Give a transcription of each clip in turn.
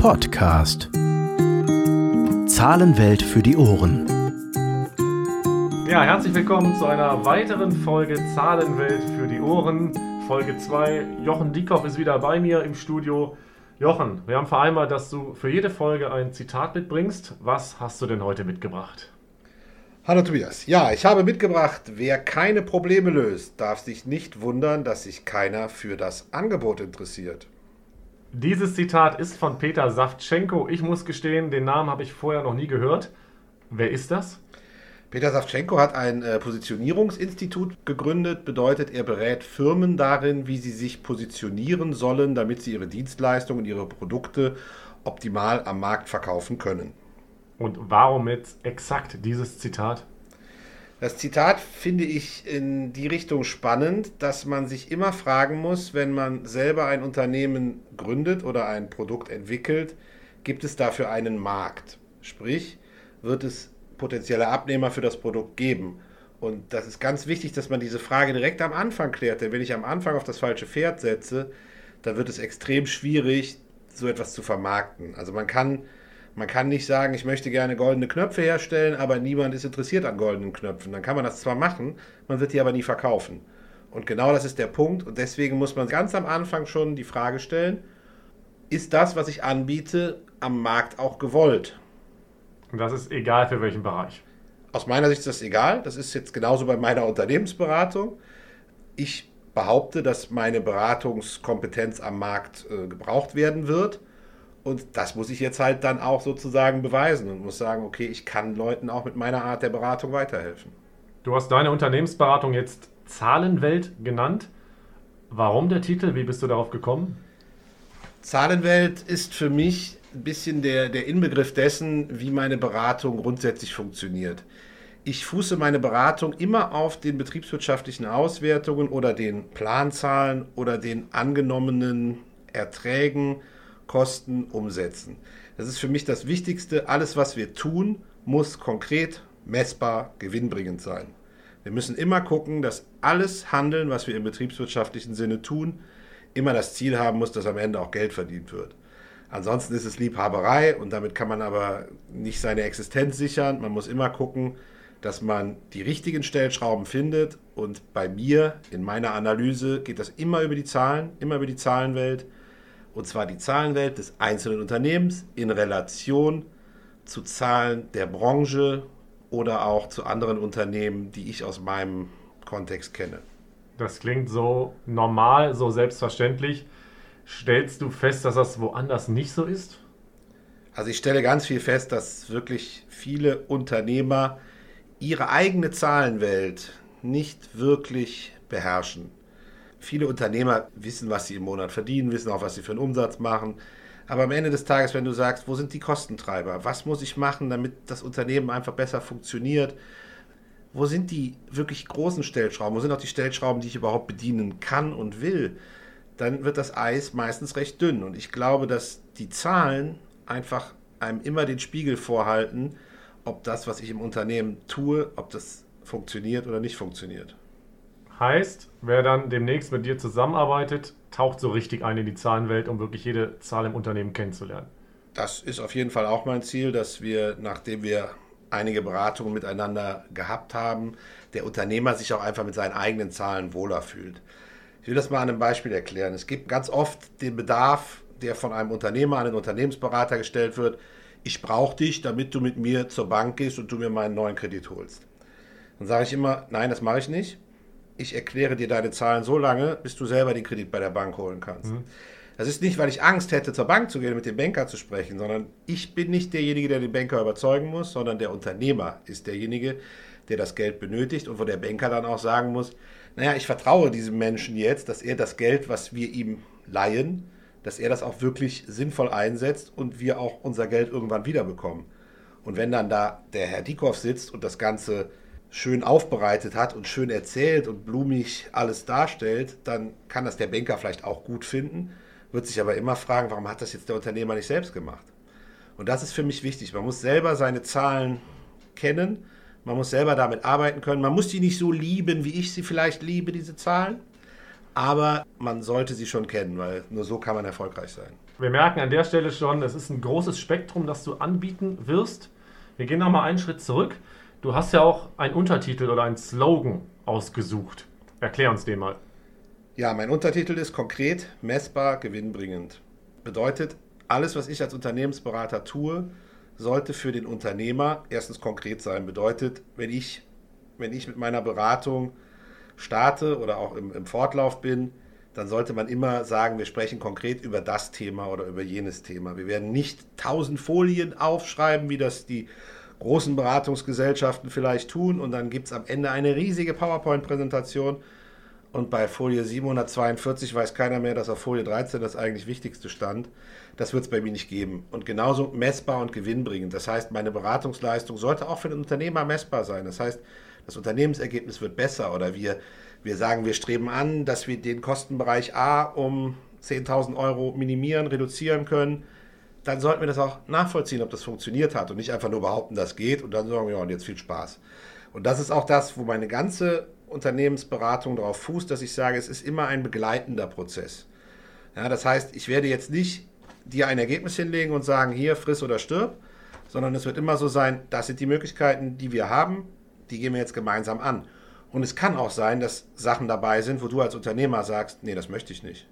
Podcast. Zahlenwelt für die Ohren. Ja, herzlich willkommen zu einer weiteren Folge Zahlenwelt für die Ohren. Folge 2. Jochen Diekoff ist wieder bei mir im Studio. Jochen, wir haben vereinbart, dass du für jede Folge ein Zitat mitbringst. Was hast du denn heute mitgebracht? Hallo Tobias. Ja, ich habe mitgebracht, wer keine Probleme löst, darf sich nicht wundern, dass sich keiner für das Angebot interessiert. Dieses Zitat ist von Peter Savtschenko. Ich muss gestehen, den Namen habe ich vorher noch nie gehört. Wer ist das? Peter Savtschenko hat ein äh, Positionierungsinstitut gegründet, bedeutet, er berät Firmen darin, wie sie sich positionieren sollen, damit sie ihre Dienstleistungen und ihre Produkte optimal am Markt verkaufen können. Und warum jetzt exakt dieses Zitat? Das Zitat finde ich in die Richtung spannend, dass man sich immer fragen muss, wenn man selber ein Unternehmen gründet oder ein Produkt entwickelt, gibt es dafür einen Markt? Sprich, wird es potenzielle Abnehmer für das Produkt geben? Und das ist ganz wichtig, dass man diese Frage direkt am Anfang klärt, denn wenn ich am Anfang auf das falsche Pferd setze, dann wird es extrem schwierig, so etwas zu vermarkten. Also man kann man kann nicht sagen, ich möchte gerne goldene Knöpfe herstellen, aber niemand ist interessiert an goldenen Knöpfen. Dann kann man das zwar machen, man wird die aber nie verkaufen. Und genau das ist der Punkt. Und deswegen muss man ganz am Anfang schon die Frage stellen, ist das, was ich anbiete, am Markt auch gewollt? Und das ist egal für welchen Bereich. Aus meiner Sicht ist das egal. Das ist jetzt genauso bei meiner Unternehmensberatung. Ich behaupte, dass meine Beratungskompetenz am Markt äh, gebraucht werden wird. Und das muss ich jetzt halt dann auch sozusagen beweisen und muss sagen, okay, ich kann Leuten auch mit meiner Art der Beratung weiterhelfen. Du hast deine Unternehmensberatung jetzt Zahlenwelt genannt. Warum der Titel? Wie bist du darauf gekommen? Zahlenwelt ist für mich ein bisschen der, der Inbegriff dessen, wie meine Beratung grundsätzlich funktioniert. Ich fuße meine Beratung immer auf den betriebswirtschaftlichen Auswertungen oder den Planzahlen oder den angenommenen Erträgen Kosten umsetzen. Das ist für mich das Wichtigste. Alles, was wir tun, muss konkret, messbar, gewinnbringend sein. Wir müssen immer gucken, dass alles Handeln, was wir im betriebswirtschaftlichen Sinne tun, immer das Ziel haben muss, dass am Ende auch Geld verdient wird. Ansonsten ist es Liebhaberei und damit kann man aber nicht seine Existenz sichern. Man muss immer gucken, dass man die richtigen Stellschrauben findet. Und bei mir, in meiner Analyse, geht das immer über die Zahlen, immer über die Zahlenwelt und zwar die Zahlenwelt des einzelnen Unternehmens in Relation zu Zahlen der Branche oder auch zu anderen Unternehmen, die ich aus meinem Kontext kenne. Das klingt so normal, so selbstverständlich. Stellst du fest, dass das woanders nicht so ist? Also ich stelle ganz viel fest, dass wirklich viele Unternehmer ihre eigene Zahlenwelt nicht wirklich beherrschen. Viele Unternehmer wissen, was sie im Monat verdienen, wissen auch, was sie für einen Umsatz machen. Aber am Ende des Tages, wenn du sagst, wo sind die Kostentreiber? Was muss ich machen, damit das Unternehmen einfach besser funktioniert? Wo sind die wirklich großen Stellschrauben? Wo sind auch die Stellschrauben, die ich überhaupt bedienen kann und will? Dann wird das Eis meistens recht dünn. Und ich glaube, dass die Zahlen einfach einem immer den Spiegel vorhalten, ob das, was ich im Unternehmen tue, ob das funktioniert oder nicht funktioniert. Heißt, wer dann demnächst mit dir zusammenarbeitet, taucht so richtig ein in die Zahlenwelt, um wirklich jede Zahl im Unternehmen kennenzulernen. Das ist auf jeden Fall auch mein Ziel, dass wir, nachdem wir einige Beratungen miteinander gehabt haben, der Unternehmer sich auch einfach mit seinen eigenen Zahlen wohler fühlt. Ich will das mal an einem Beispiel erklären. Es gibt ganz oft den Bedarf, der von einem Unternehmer an den Unternehmensberater gestellt wird. Ich brauche dich, damit du mit mir zur Bank gehst und du mir meinen neuen Kredit holst. Dann sage ich immer, nein, das mache ich nicht ich erkläre dir deine Zahlen so lange, bis du selber den Kredit bei der Bank holen kannst. Mhm. Das ist nicht, weil ich Angst hätte, zur Bank zu gehen und mit dem Banker zu sprechen, sondern ich bin nicht derjenige, der den Banker überzeugen muss, sondern der Unternehmer ist derjenige, der das Geld benötigt und wo der Banker dann auch sagen muss, naja, ich vertraue diesem Menschen jetzt, dass er das Geld, was wir ihm leihen, dass er das auch wirklich sinnvoll einsetzt und wir auch unser Geld irgendwann wiederbekommen. Und wenn dann da der Herr Diekoff sitzt und das Ganze schön aufbereitet hat und schön erzählt und blumig alles darstellt, dann kann das der Banker vielleicht auch gut finden, wird sich aber immer fragen, warum hat das jetzt der Unternehmer nicht selbst gemacht? Und das ist für mich wichtig. Man muss selber seine Zahlen kennen, man muss selber damit arbeiten können. Man muss die nicht so lieben, wie ich sie vielleicht liebe, diese Zahlen, aber man sollte sie schon kennen, weil nur so kann man erfolgreich sein. Wir merken an der Stelle schon, es ist ein großes Spektrum, das du anbieten wirst. Wir gehen nochmal einen Schritt zurück. Du hast ja auch einen Untertitel oder einen Slogan ausgesucht. Erklär uns den mal. Ja, mein Untertitel ist konkret, messbar, gewinnbringend. Bedeutet, alles, was ich als Unternehmensberater tue, sollte für den Unternehmer erstens konkret sein. Bedeutet, wenn ich, wenn ich mit meiner Beratung starte oder auch im, im Fortlauf bin, dann sollte man immer sagen, wir sprechen konkret über das Thema oder über jenes Thema. Wir werden nicht tausend Folien aufschreiben, wie das die großen Beratungsgesellschaften vielleicht tun und dann gibt es am Ende eine riesige PowerPoint-Präsentation und bei Folie 742 weiß keiner mehr, dass auf Folie 13 das eigentlich Wichtigste stand. Das wird es bei mir nicht geben. Und genauso messbar und gewinnbringend. Das heißt, meine Beratungsleistung sollte auch für den Unternehmer messbar sein. Das heißt, das Unternehmensergebnis wird besser oder wir, wir sagen, wir streben an, dass wir den Kostenbereich A um 10.000 Euro minimieren, reduzieren können. Dann sollten wir das auch nachvollziehen, ob das funktioniert hat und nicht einfach nur behaupten, das geht und dann sagen wir, ja, und jetzt viel Spaß. Und das ist auch das, wo meine ganze Unternehmensberatung darauf fußt, dass ich sage, es ist immer ein begleitender Prozess. Ja, das heißt, ich werde jetzt nicht dir ein Ergebnis hinlegen und sagen, hier, friss oder stirb, sondern es wird immer so sein, das sind die Möglichkeiten, die wir haben, die gehen wir jetzt gemeinsam an. Und es kann auch sein, dass Sachen dabei sind, wo du als Unternehmer sagst, nee, das möchte ich nicht.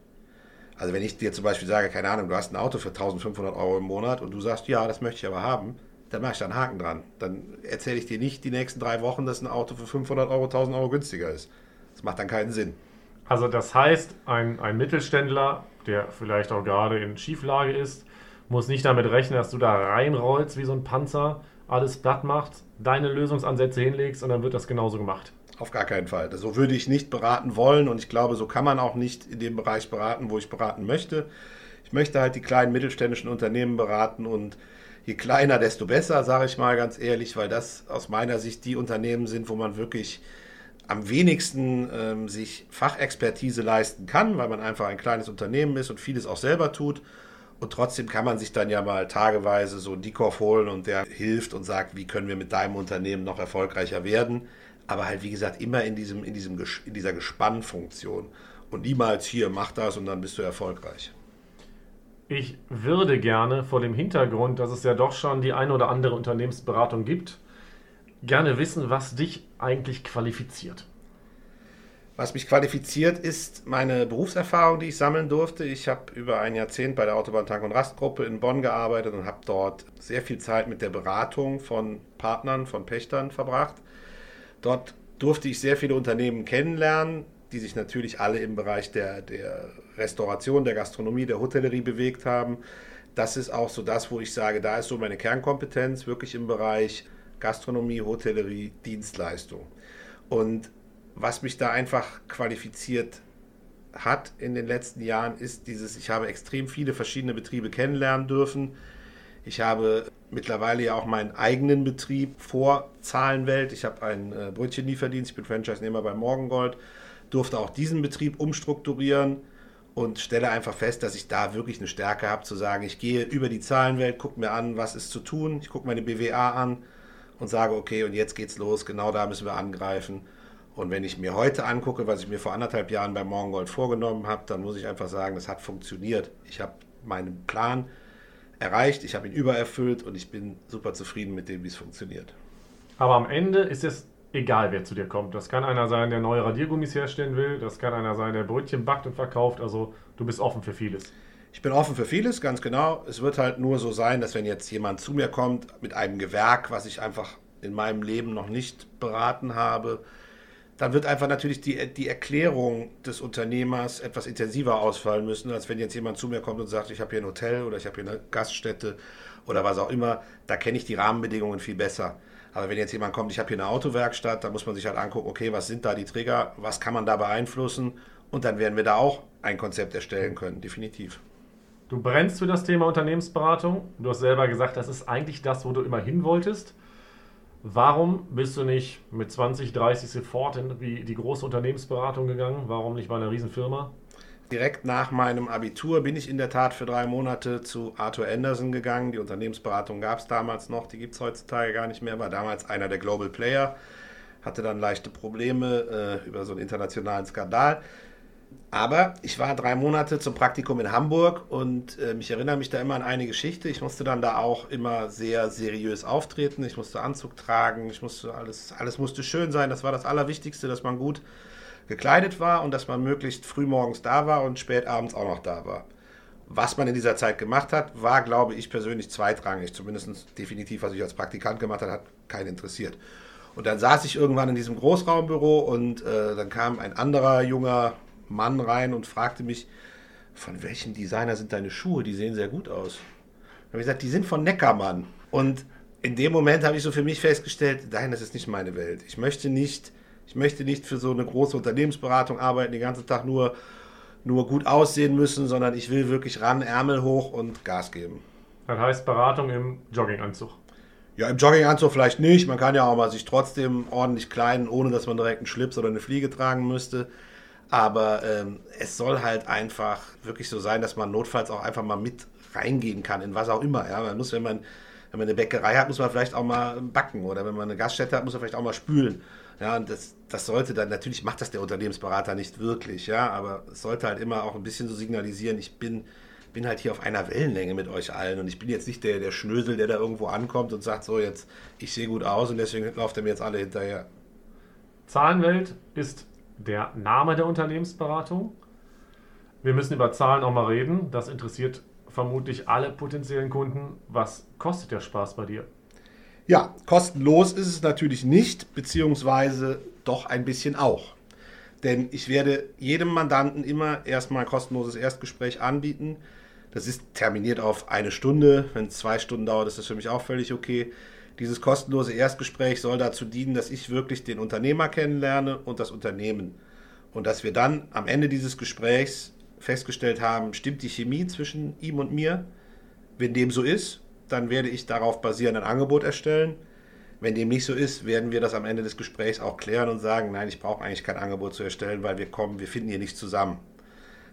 Also wenn ich dir zum Beispiel sage, keine Ahnung, du hast ein Auto für 1500 Euro im Monat und du sagst, ja, das möchte ich aber haben, dann mache ich da einen Haken dran. Dann erzähle ich dir nicht die nächsten drei Wochen, dass ein Auto für 500 Euro, 1000 Euro günstiger ist. Das macht dann keinen Sinn. Also das heißt, ein, ein Mittelständler, der vielleicht auch gerade in Schieflage ist, muss nicht damit rechnen, dass du da reinrollst wie so ein Panzer, alles platt macht, deine Lösungsansätze hinlegst und dann wird das genauso gemacht. Auf gar keinen Fall. So würde ich nicht beraten wollen und ich glaube, so kann man auch nicht in dem Bereich beraten, wo ich beraten möchte. Ich möchte halt die kleinen mittelständischen Unternehmen beraten und je kleiner, desto besser, sage ich mal ganz ehrlich, weil das aus meiner Sicht die Unternehmen sind, wo man wirklich am wenigsten ähm, sich Fachexpertise leisten kann, weil man einfach ein kleines Unternehmen ist und vieles auch selber tut. Und trotzdem kann man sich dann ja mal tageweise so einen Dikoff holen und der hilft und sagt, wie können wir mit deinem Unternehmen noch erfolgreicher werden. Aber halt, wie gesagt, immer in, diesem, in, diesem, in dieser Gespannfunktion. Und niemals hier, mach das und dann bist du erfolgreich. Ich würde gerne vor dem Hintergrund, dass es ja doch schon die eine oder andere Unternehmensberatung gibt, gerne wissen, was dich eigentlich qualifiziert. Was mich qualifiziert, ist meine Berufserfahrung, die ich sammeln durfte. Ich habe über ein Jahrzehnt bei der Autobahn Tank- und Rastgruppe in Bonn gearbeitet und habe dort sehr viel Zeit mit der Beratung von Partnern, von Pächtern verbracht. Dort durfte ich sehr viele Unternehmen kennenlernen, die sich natürlich alle im Bereich der, der Restauration, der Gastronomie, der Hotellerie bewegt haben. Das ist auch so das, wo ich sage, da ist so meine Kernkompetenz wirklich im Bereich Gastronomie, Hotellerie, Dienstleistung. Und was mich da einfach qualifiziert hat in den letzten Jahren, ist dieses, ich habe extrem viele verschiedene Betriebe kennenlernen dürfen. Ich habe mittlerweile ja auch meinen eigenen Betrieb vor Zahlenwelt. Ich habe einen äh, Brötchenlieferdienst, ich bin Franchise-Nehmer bei Morgengold durfte auch diesen Betrieb umstrukturieren und stelle einfach fest, dass ich da wirklich eine Stärke habe, zu sagen, ich gehe über die Zahlenwelt, gucke mir an, was ist zu tun, ich gucke meine BWA an und sage, okay, und jetzt geht's los, genau da müssen wir angreifen. Und wenn ich mir heute angucke, was ich mir vor anderthalb Jahren bei Morgengold vorgenommen habe, dann muss ich einfach sagen, das hat funktioniert. Ich habe meinen Plan erreicht, ich habe ihn übererfüllt und ich bin super zufrieden mit dem, wie es funktioniert. Aber am Ende ist es egal wer zu dir kommt. Das kann einer sein, der neue Radiergummis herstellen will, das kann einer sein, der Brötchen backt und verkauft. Also du bist offen für vieles. Ich bin offen für vieles, ganz genau. Es wird halt nur so sein, dass wenn jetzt jemand zu mir kommt mit einem Gewerk, was ich einfach in meinem Leben noch nicht beraten habe, dann wird einfach natürlich die, die Erklärung des Unternehmers etwas intensiver ausfallen müssen, als wenn jetzt jemand zu mir kommt und sagt, ich habe hier ein Hotel oder ich habe hier eine Gaststätte oder was auch immer. Da kenne ich die Rahmenbedingungen viel besser. Aber wenn jetzt jemand kommt, ich habe hier eine Autowerkstatt, dann muss man sich halt angucken, okay, was sind da die Trigger, was kann man da beeinflussen und dann werden wir da auch ein Konzept erstellen können, definitiv. Du brennst für das Thema Unternehmensberatung. Du hast selber gesagt, das ist eigentlich das, wo du immer hin wolltest. Warum bist du nicht mit 20, 30 sofort in die, die große Unternehmensberatung gegangen? Warum nicht bei einer Riesenfirma? Direkt nach meinem Abitur bin ich in der Tat für drei Monate zu Arthur Anderson gegangen. Die Unternehmensberatung gab es damals noch, die gibt es heutzutage gar nicht mehr, war damals einer der Global Player, hatte dann leichte Probleme äh, über so einen internationalen Skandal. Aber ich war drei Monate zum Praktikum in Hamburg und äh, ich erinnere mich da immer an eine Geschichte. Ich musste dann da auch immer sehr seriös auftreten. Ich musste Anzug tragen, ich musste alles, alles musste schön sein. Das war das Allerwichtigste, dass man gut gekleidet war und dass man möglichst früh morgens da war und spät abends auch noch da war. Was man in dieser Zeit gemacht hat, war, glaube ich, persönlich zweitrangig. Zumindest definitiv, was ich als Praktikant gemacht habe, hat keinen interessiert. Und dann saß ich irgendwann in diesem Großraumbüro und äh, dann kam ein anderer junger Mann rein und fragte mich, von welchem Designer sind deine Schuhe? Die sehen sehr gut aus. Dann habe ich gesagt, die sind von Neckermann. Und in dem Moment habe ich so für mich festgestellt, nein, das ist nicht meine Welt. Ich möchte nicht, ich möchte nicht für so eine große Unternehmensberatung arbeiten, den ganzen Tag nur, nur gut aussehen müssen, sondern ich will wirklich ran, Ärmel hoch und Gas geben. Das heißt Beratung im Jogginganzug. Ja, im Jogginganzug vielleicht nicht. Man kann ja auch mal sich trotzdem ordentlich kleiden, ohne dass man direkt einen Schlips oder eine Fliege tragen müsste. Aber ähm, es soll halt einfach wirklich so sein, dass man notfalls auch einfach mal mit reingehen kann, in was auch immer. Ja? Man muss, wenn man, wenn man eine Bäckerei hat, muss man vielleicht auch mal backen. Oder wenn man eine Gaststätte hat, muss man vielleicht auch mal spülen. Ja, und das, das sollte dann, natürlich macht das der Unternehmensberater nicht wirklich, ja, aber es sollte halt immer auch ein bisschen so signalisieren, ich bin, bin halt hier auf einer Wellenlänge mit euch allen und ich bin jetzt nicht der, der Schnösel, der da irgendwo ankommt und sagt, so jetzt, ich sehe gut aus und deswegen lauft er mir jetzt alle hinterher. Zahlenwelt ist der Name der Unternehmensberatung. Wir müssen über Zahlen auch mal reden. Das interessiert vermutlich alle potenziellen Kunden. Was kostet der Spaß bei dir? Ja, kostenlos ist es natürlich nicht, beziehungsweise doch ein bisschen auch. Denn ich werde jedem Mandanten immer erstmal ein kostenloses Erstgespräch anbieten. Das ist terminiert auf eine Stunde. Wenn es zwei Stunden dauert, ist das für mich auch völlig okay. Dieses kostenlose Erstgespräch soll dazu dienen, dass ich wirklich den Unternehmer kennenlerne und das Unternehmen. Und dass wir dann am Ende dieses Gesprächs festgestellt haben, stimmt die Chemie zwischen ihm und mir? Wenn dem so ist, dann werde ich darauf basierend ein Angebot erstellen. Wenn dem nicht so ist, werden wir das am Ende des Gesprächs auch klären und sagen, nein, ich brauche eigentlich kein Angebot zu erstellen, weil wir kommen, wir finden hier nicht zusammen.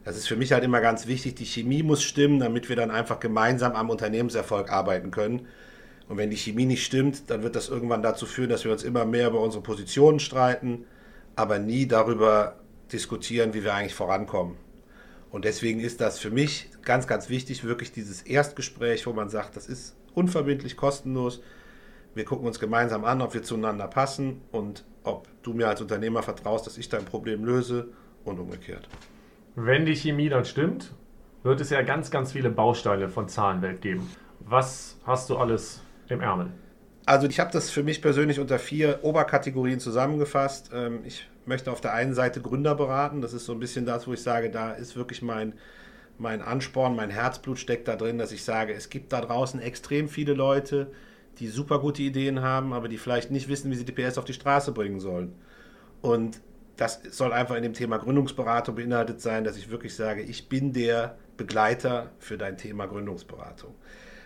Das ist für mich halt immer ganz wichtig, die Chemie muss stimmen, damit wir dann einfach gemeinsam am Unternehmenserfolg arbeiten können und wenn die Chemie nicht stimmt, dann wird das irgendwann dazu führen, dass wir uns immer mehr über unsere Positionen streiten, aber nie darüber diskutieren, wie wir eigentlich vorankommen. Und deswegen ist das für mich ganz, ganz wichtig, wirklich dieses Erstgespräch, wo man sagt, das ist unverbindlich, kostenlos. Wir gucken uns gemeinsam an, ob wir zueinander passen und ob du mir als Unternehmer vertraust, dass ich dein Problem löse und umgekehrt. Wenn die Chemie dann stimmt, wird es ja ganz, ganz viele Bausteine von Zahlenwelt geben. Was hast du alles im Ärmel? Also ich habe das für mich persönlich unter vier Oberkategorien zusammengefasst. Ähm, ich möchte auf der einen Seite Gründer beraten. Das ist so ein bisschen das, wo ich sage, da ist wirklich mein, mein Ansporn, mein Herzblut steckt da drin, dass ich sage, es gibt da draußen extrem viele Leute, die super gute Ideen haben, aber die vielleicht nicht wissen, wie sie die PS auf die Straße bringen sollen. Und das soll einfach in dem Thema Gründungsberatung beinhaltet sein, dass ich wirklich sage, ich bin der Begleiter für dein Thema Gründungsberatung.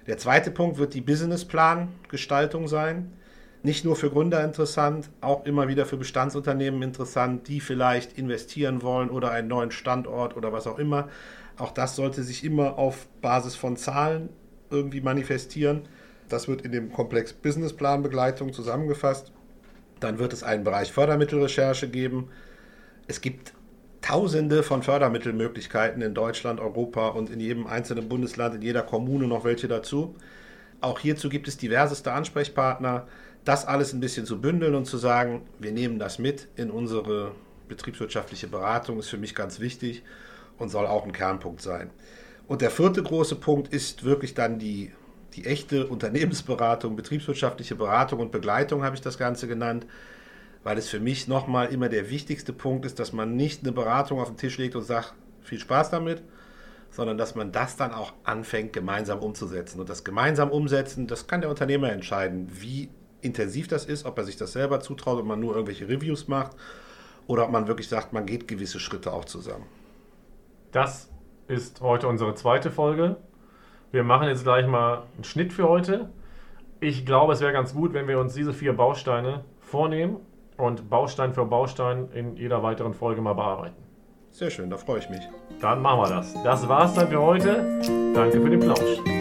Der zweite Punkt wird die Businessplan-Gestaltung sein. Nicht nur für Gründer interessant, auch immer wieder für Bestandsunternehmen interessant, die vielleicht investieren wollen oder einen neuen Standort oder was auch immer. Auch das sollte sich immer auf Basis von Zahlen irgendwie manifestieren. Das wird in dem Komplex Businessplanbegleitung zusammengefasst. Dann wird es einen Bereich Fördermittelrecherche geben. Es gibt Tausende von Fördermittelmöglichkeiten in Deutschland, Europa und in jedem einzelnen Bundesland, in jeder Kommune noch welche dazu. Auch hierzu gibt es diverseste Ansprechpartner. Das alles ein bisschen zu bündeln und zu sagen, wir nehmen das mit in unsere betriebswirtschaftliche Beratung, ist für mich ganz wichtig und soll auch ein Kernpunkt sein. Und der vierte große Punkt ist wirklich dann die, die echte Unternehmensberatung, betriebswirtschaftliche Beratung und Begleitung, habe ich das Ganze genannt weil es für mich nochmal immer der wichtigste Punkt ist, dass man nicht eine Beratung auf den Tisch legt und sagt, viel Spaß damit, sondern dass man das dann auch anfängt, gemeinsam umzusetzen. Und das gemeinsam umsetzen, das kann der Unternehmer entscheiden, wie intensiv das ist, ob er sich das selber zutraut, ob man nur irgendwelche Reviews macht oder ob man wirklich sagt, man geht gewisse Schritte auch zusammen. Das ist heute unsere zweite Folge. Wir machen jetzt gleich mal einen Schnitt für heute. Ich glaube, es wäre ganz gut, wenn wir uns diese vier Bausteine vornehmen und Baustein für Baustein in jeder weiteren Folge mal bearbeiten. Sehr schön, da freue ich mich. Dann machen wir das. Das war's dann für heute. Danke für den Plausch.